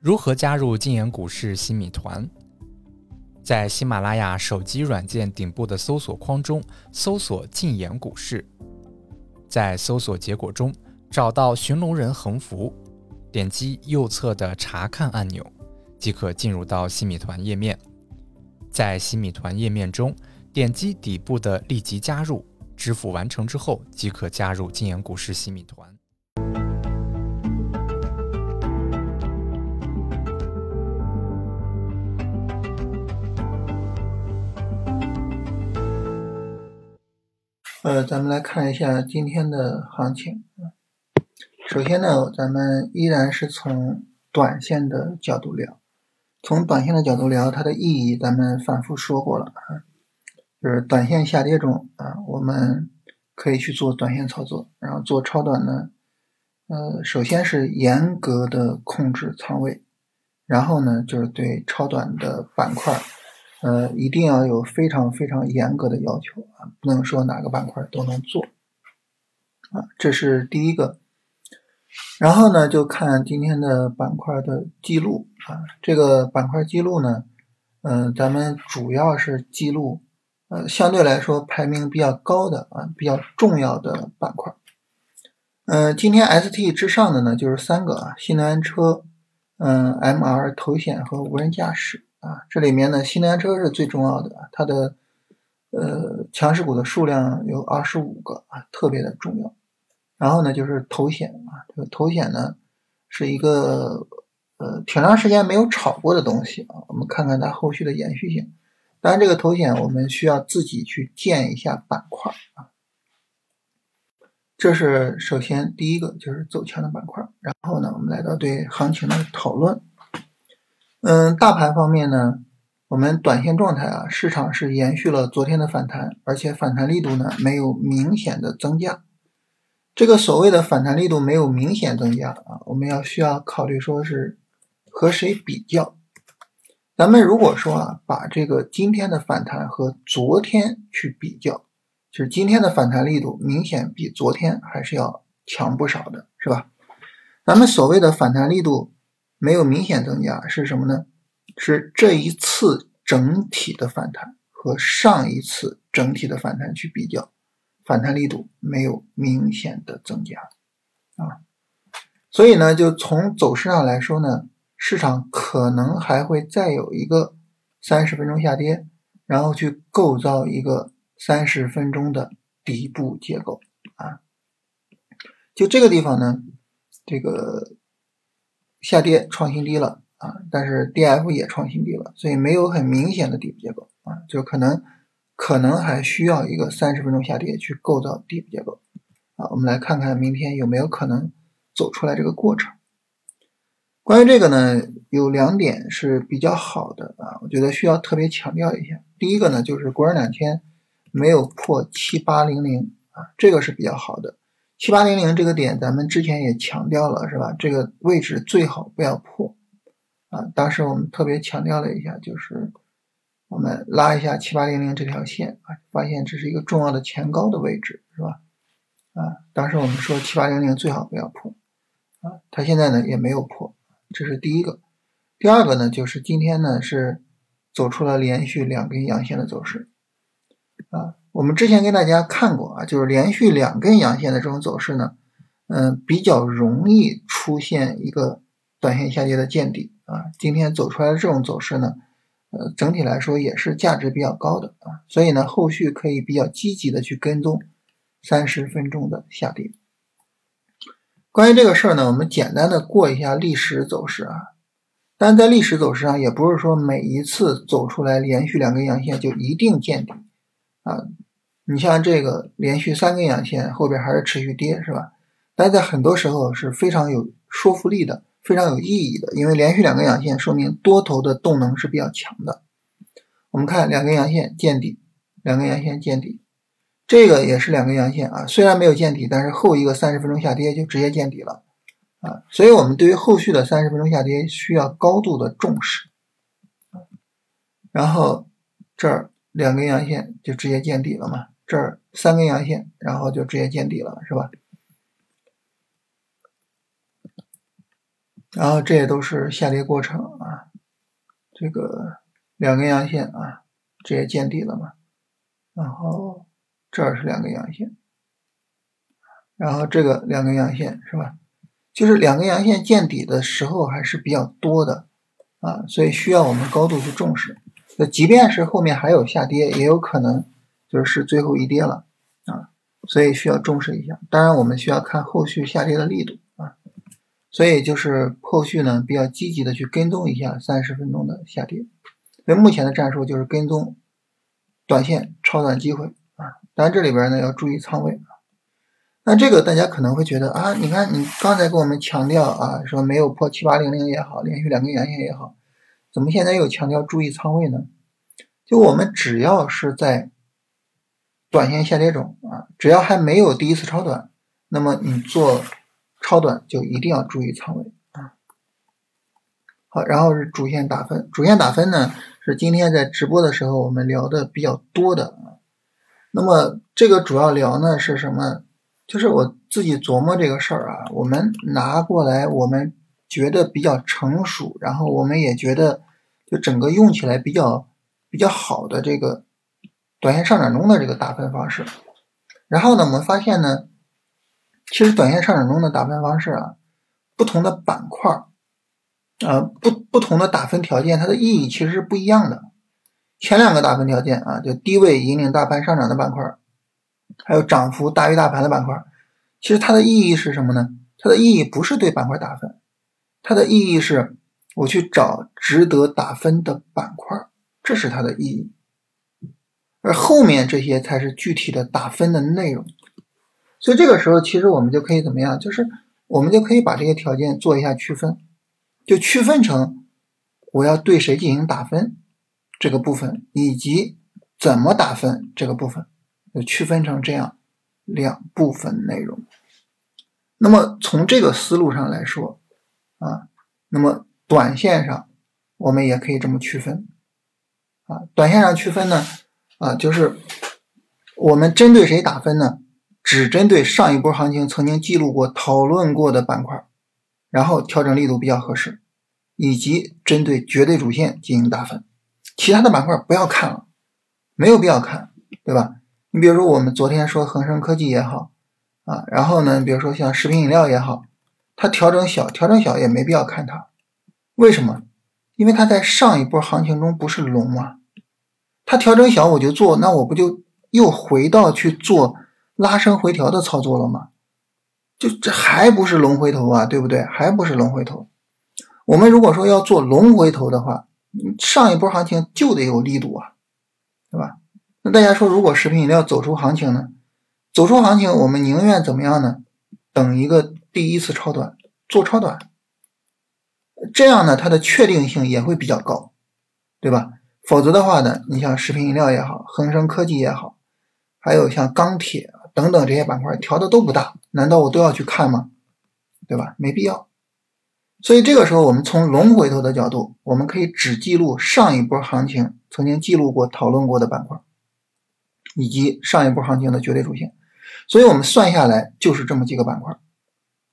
如何加入禁言股市新米团？在喜马拉雅手机软件顶部的搜索框中搜索“禁言股市”，在搜索结果中找到寻龙人横幅，点击右侧的查看按钮，即可进入到新米团页面。在新米团页面中，点击底部的立即加入，支付完成之后即可加入禁言股市新米团。呃，咱们来看一下今天的行情。首先呢，咱们依然是从短线的角度聊。从短线的角度聊，它的意义咱们反复说过了啊，就是短线下跌中啊，我们可以去做短线操作，然后做超短呢，呃，首先是严格的控制仓位，然后呢，就是对超短的板块。呃，一定要有非常非常严格的要求啊，不能说哪个板块都能做啊，这是第一个。然后呢，就看今天的板块的记录啊，这个板块记录呢，嗯，咱们主要是记录呃相对来说排名比较高的啊，比较重要的板块。嗯，今天 ST 之上的呢，就是三个啊，新能源车、嗯，MR 头显和无人驾驶。啊，这里面呢，新能源车是最重要的，它的呃强势股的数量有二十五个啊，特别的重要。然后呢，就是头显啊，这个头显呢是一个呃挺长时间没有炒过的东西啊，我们看看它后续的延续性。当然，这个头显我们需要自己去建一下板块啊。这是首先第一个就是走强的板块，然后呢，我们来到对行情的讨论。嗯，大盘方面呢，我们短线状态啊，市场是延续了昨天的反弹，而且反弹力度呢没有明显的增加。这个所谓的反弹力度没有明显增加啊，我们要需要考虑说是和谁比较。咱们如果说啊，把这个今天的反弹和昨天去比较，就是今天的反弹力度明显比昨天还是要强不少的，是吧？咱们所谓的反弹力度。没有明显增加是什么呢？是这一次整体的反弹和上一次整体的反弹去比较，反弹力度没有明显的增加啊。所以呢，就从走势上来说呢，市场可能还会再有一个三十分钟下跌，然后去构造一个三十分钟的底部结构啊。就这个地方呢，这个。下跌创新低了啊，但是 D F 也创新低了，所以没有很明显的底部结构啊，就可能可能还需要一个三十分钟下跌去构造底部结构啊。我们来看看明天有没有可能走出来这个过程。关于这个呢，有两点是比较好的啊，我觉得需要特别强调一下。第一个呢，就是国证两千没有破七八零零啊，这个是比较好的。七八零零这个点，咱们之前也强调了，是吧？这个位置最好不要破啊！当时我们特别强调了一下，就是我们拉一下七八零零这条线啊，发现这是一个重要的前高的位置，是吧？啊，当时我们说七八零零最好不要破啊，它现在呢也没有破，这是第一个。第二个呢，就是今天呢是走出了连续两根阳线的走势啊。我们之前跟大家看过啊，就是连续两根阳线的这种走势呢，嗯，比较容易出现一个短线下跌的见底啊。今天走出来的这种走势呢，呃，整体来说也是价值比较高的啊，所以呢，后续可以比较积极的去跟踪三十分钟的下跌。关于这个事儿呢，我们简单的过一下历史走势啊，但在历史走势上，也不是说每一次走出来连续两根阳线就一定见底啊。你像这个连续三根阳线，后边还是持续跌，是吧？但在很多时候是非常有说服力的，非常有意义的，因为连续两根阳线说明多头的动能是比较强的。我们看两根阳线见底，两根阳线见底，这个也是两根阳线啊，虽然没有见底，但是后一个三十分钟下跌就直接见底了啊，所以我们对于后续的三十分钟下跌需要高度的重视。然后这儿两根阳线就直接见底了嘛？这儿三根阳线，然后就直接见底了，是吧？然后这也都是下跌过程啊，这个两根阳线啊，直接见底了嘛，然后这儿是两根阳线，然后这个两根阳线是吧？就是两根阳线见底的时候还是比较多的啊，所以需要我们高度去重视。那即便是后面还有下跌，也有可能就是最后一跌了啊，所以需要重视一下。当然，我们需要看后续下跌的力度啊，所以就是后续呢比较积极的去跟踪一下三十分钟的下跌。所以目前的战术就是跟踪短线超短机会啊，当然这里边呢要注意仓位啊。那这个大家可能会觉得啊，你看你刚才给我们强调啊，说没有破七八零零也好，连续两根阳线也好。怎么现在又强调注意仓位呢？就我们只要是在短线下跌中啊，只要还没有第一次超短，那么你做超短就一定要注意仓位啊。好，然后是主线打分，主线打分呢是今天在直播的时候我们聊的比较多的啊。那么这个主要聊呢是什么？就是我自己琢磨这个事儿啊，我们拿过来我们。觉得比较成熟，然后我们也觉得就整个用起来比较比较好的这个短线上涨中的这个打分方式。然后呢，我们发现呢，其实短线上涨中的打分方式啊，不同的板块啊，不不同的打分条件，它的意义其实是不一样的。前两个打分条件啊，就低位引领大盘上涨的板块，还有涨幅大于大盘的板块，其实它的意义是什么呢？它的意义不是对板块打分。它的意义是，我去找值得打分的板块，这是它的意义。而后面这些才是具体的打分的内容。所以这个时候，其实我们就可以怎么样？就是我们就可以把这些条件做一下区分，就区分成我要对谁进行打分这个部分，以及怎么打分这个部分，就区分成这样两部分内容。那么从这个思路上来说。啊，那么短线上我们也可以这么区分啊，短线上区分呢啊，就是我们针对谁打分呢？只针对上一波行情曾经记录过、讨论过的板块，然后调整力度比较合适，以及针对绝对主线进行打分，其他的板块不要看了，没有必要看，对吧？你比如说我们昨天说恒生科技也好啊，然后呢，比如说像食品饮料也好。它调整小，调整小也没必要看它，为什么？因为它在上一波行情中不是龙吗？它调整小我就做，那我不就又回到去做拉升回调的操作了吗？就这还不是龙回头啊，对不对？还不是龙回头。我们如果说要做龙回头的话，上一波行情就得有力度啊，对吧？那大家说，如果食品饮料走出行情呢？走出行情，我们宁愿怎么样呢？等一个。第一次超短做超短，这样呢，它的确定性也会比较高，对吧？否则的话呢，你像食品饮料也好，恒生科技也好，还有像钢铁等等这些板块调的都不大，难道我都要去看吗？对吧？没必要。所以这个时候，我们从龙回头的角度，我们可以只记录上一波行情曾经记录过、讨论过的板块，以及上一波行情的绝对主线。所以我们算下来就是这么几个板块。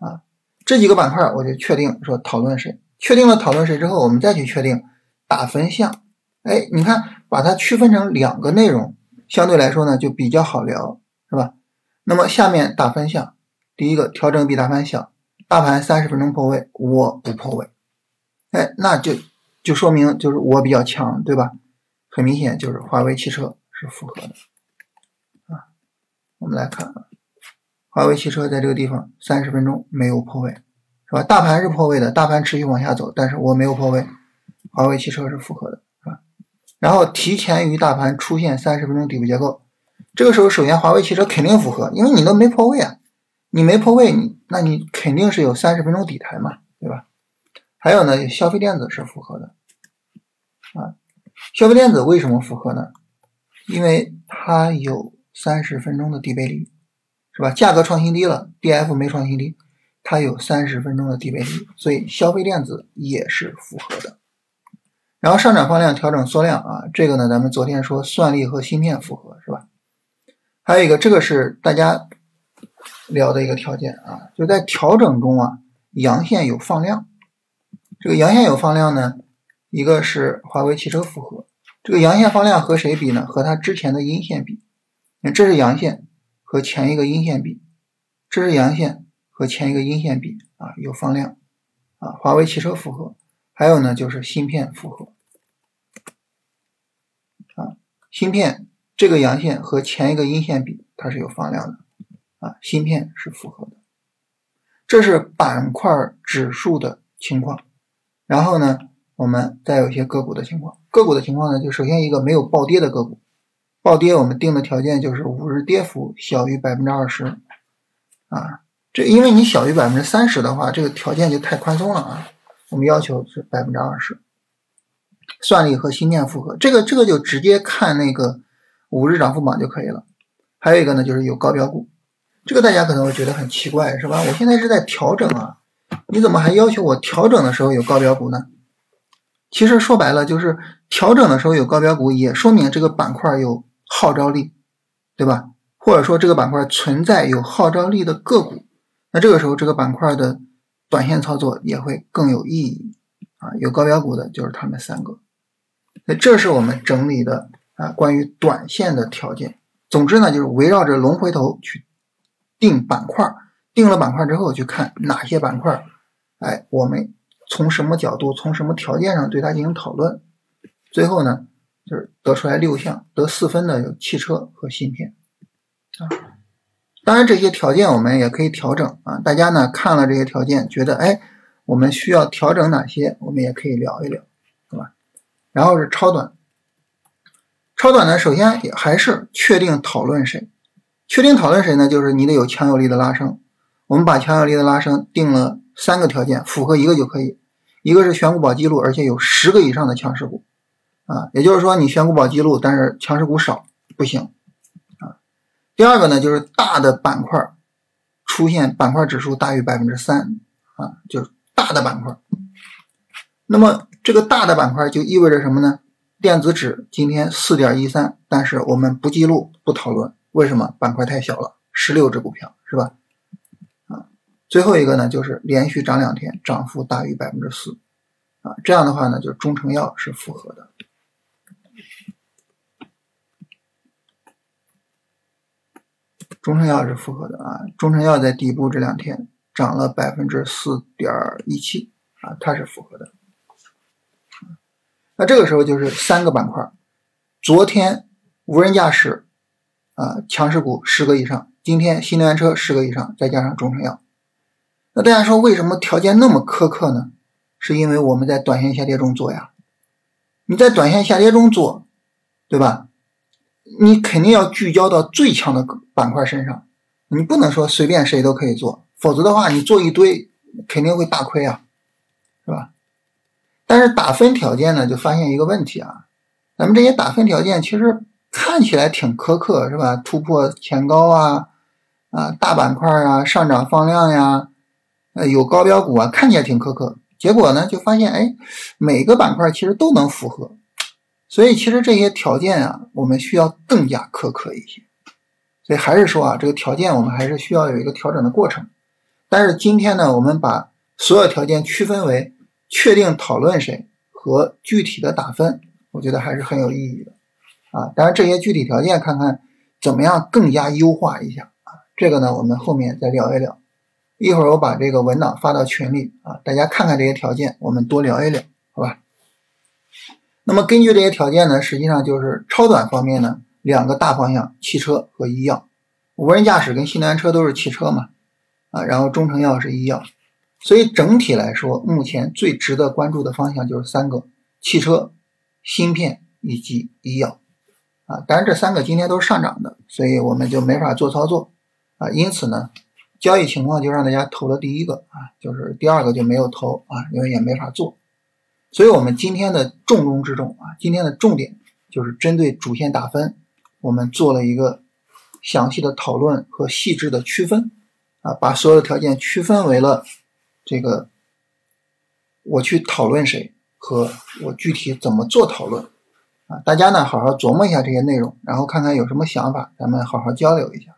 啊，这几个板块我就确定说讨论谁，确定了讨论谁之后，我们再去确定打分项。哎，你看把它区分成两个内容，相对来说呢就比较好聊，是吧？那么下面打分项，第一个调整比大盘小，大盘三十分钟破位，我不破位，哎，那就就说明就是我比较强，对吧？很明显就是华为汽车是符合的啊。我们来看啊。华为汽车在这个地方三十分钟没有破位，是吧？大盘是破位的，大盘持续往下走，但是我没有破位，华为汽车是符合的，然后提前于大盘出现三十分钟底部结构，这个时候首先华为汽车肯定符合，因为你都没破位啊，你没破位，你那你肯定是有三十分钟底台嘛，对吧？还有呢，消费电子是符合的，啊，消费电子为什么符合呢？因为它有三十分钟的底背离。是吧？价格创新低了，D F 没创新低，它有三十分钟的底背离，所以消费电子也是符合的。然后上涨放量调整缩量啊，这个呢，咱们昨天说算力和芯片符合是吧？还有一个，这个是大家聊的一个条件啊，就在调整中啊，阳线有放量这个阳线有放量呢，一个是华为汽车复合，这个阳线放量和谁比呢？和它之前的阴线比。这是阳线和前一个阴线比，这是阳线和前一个阴线比啊，有放量啊。华为汽车复合，还有呢就是芯片复合啊，芯片这个阳线和前一个阴线比，它是有放量的啊，芯片是复合的。这是板块指数的情况，然后呢，我们再有一些个股的情况。个股的情况呢，就首先一个没有暴跌的个股，暴跌我们定的条件就是五日跌幅小于百分之二十啊。这因为你小于百分之三十的话，这个条件就太宽松了啊。我们要求是百分之二十。算力和芯片复合，这个这个就直接看那个五日涨幅榜就可以了。还有一个呢，就是有高标股。这个大家可能会觉得很奇怪，是吧？我现在是在调整啊，你怎么还要求我调整的时候有高标股呢？其实说白了，就是调整的时候有高标股，也说明这个板块有号召力，对吧？或者说这个板块存在有号召力的个股，那这个时候这个板块的短线操作也会更有意义啊。有高标股的就是他们三个，那这是我们整理的啊关于短线的条件。总之呢，就是围绕着龙回头去。定板块，定了板块之后，去看哪些板块，哎，我们从什么角度，从什么条件上对它进行讨论，最后呢，就是得出来六项，得四分的有汽车和芯片啊。当然这些条件我们也可以调整啊。大家呢看了这些条件，觉得哎，我们需要调整哪些，我们也可以聊一聊，对吧？然后是超短，超短呢，首先也还是确定讨论谁。确定讨论谁呢？就是你得有强有力的拉升。我们把强有力的拉升定了三个条件，符合一个就可以。一个是选股保记录，而且有十个以上的强势股啊，也就是说你选股保记录，但是强势股少不行。第二个呢，就是大的板块出现板块指数大于百分之三啊，就是大的板块。那么这个大的板块就意味着什么呢？电子指今天四点一三，但是我们不记录不讨论。为什么板块太小了？十六只股票是吧？啊，最后一个呢，就是连续涨两天，涨幅大于百分之四，啊，这样的话呢，就中成药是符合的。中成药是符合的啊，中成药在底部这两天涨了百分之四点一七，啊，它是符合的。那这个时候就是三个板块，昨天无人驾驶。啊，强势股十个以上，今天新能源车十个以上，再加上中成药，那大家说为什么条件那么苛刻呢？是因为我们在短线下跌中做呀。你在短线下跌中做，对吧？你肯定要聚焦到最强的板块身上，你不能说随便谁都可以做，否则的话你做一堆肯定会大亏啊，是吧？但是打分条件呢，就发现一个问题啊，咱们这些打分条件其实。看起来挺苛刻，是吧？突破前高啊，啊，大板块啊，上涨放量呀，呃，有高标股啊，看起来挺苛刻。结果呢，就发现，哎，每个板块其实都能符合。所以，其实这些条件啊，我们需要更加苛刻一些。所以还是说啊，这个条件我们还是需要有一个调整的过程。但是今天呢，我们把所有条件区分为确定讨论谁和具体的打分，我觉得还是很有意义的。啊，当然这些具体条件看看怎么样更加优化一下啊，这个呢我们后面再聊一聊。一会儿我把这个文档发到群里啊，大家看看这些条件，我们多聊一聊，好吧？那么根据这些条件呢，实际上就是超短方面呢，两个大方向，汽车和医药，无人驾驶跟新能源车都是汽车嘛，啊，然后中成药是医药，所以整体来说，目前最值得关注的方向就是三个：汽车、芯片以及医药。啊，当然这三个今天都是上涨的，所以我们就没法做操作啊。因此呢，交易情况就让大家投了第一个啊，就是第二个就没有投啊，因为也没法做。所以我们今天的重中之重啊，今天的重点就是针对主线打分，我们做了一个详细的讨论和细致的区分啊，把所有的条件区分为了这个我去讨论谁和我具体怎么做讨论。啊，大家呢好好琢磨一下这些内容，然后看看有什么想法，咱们好好交流一下。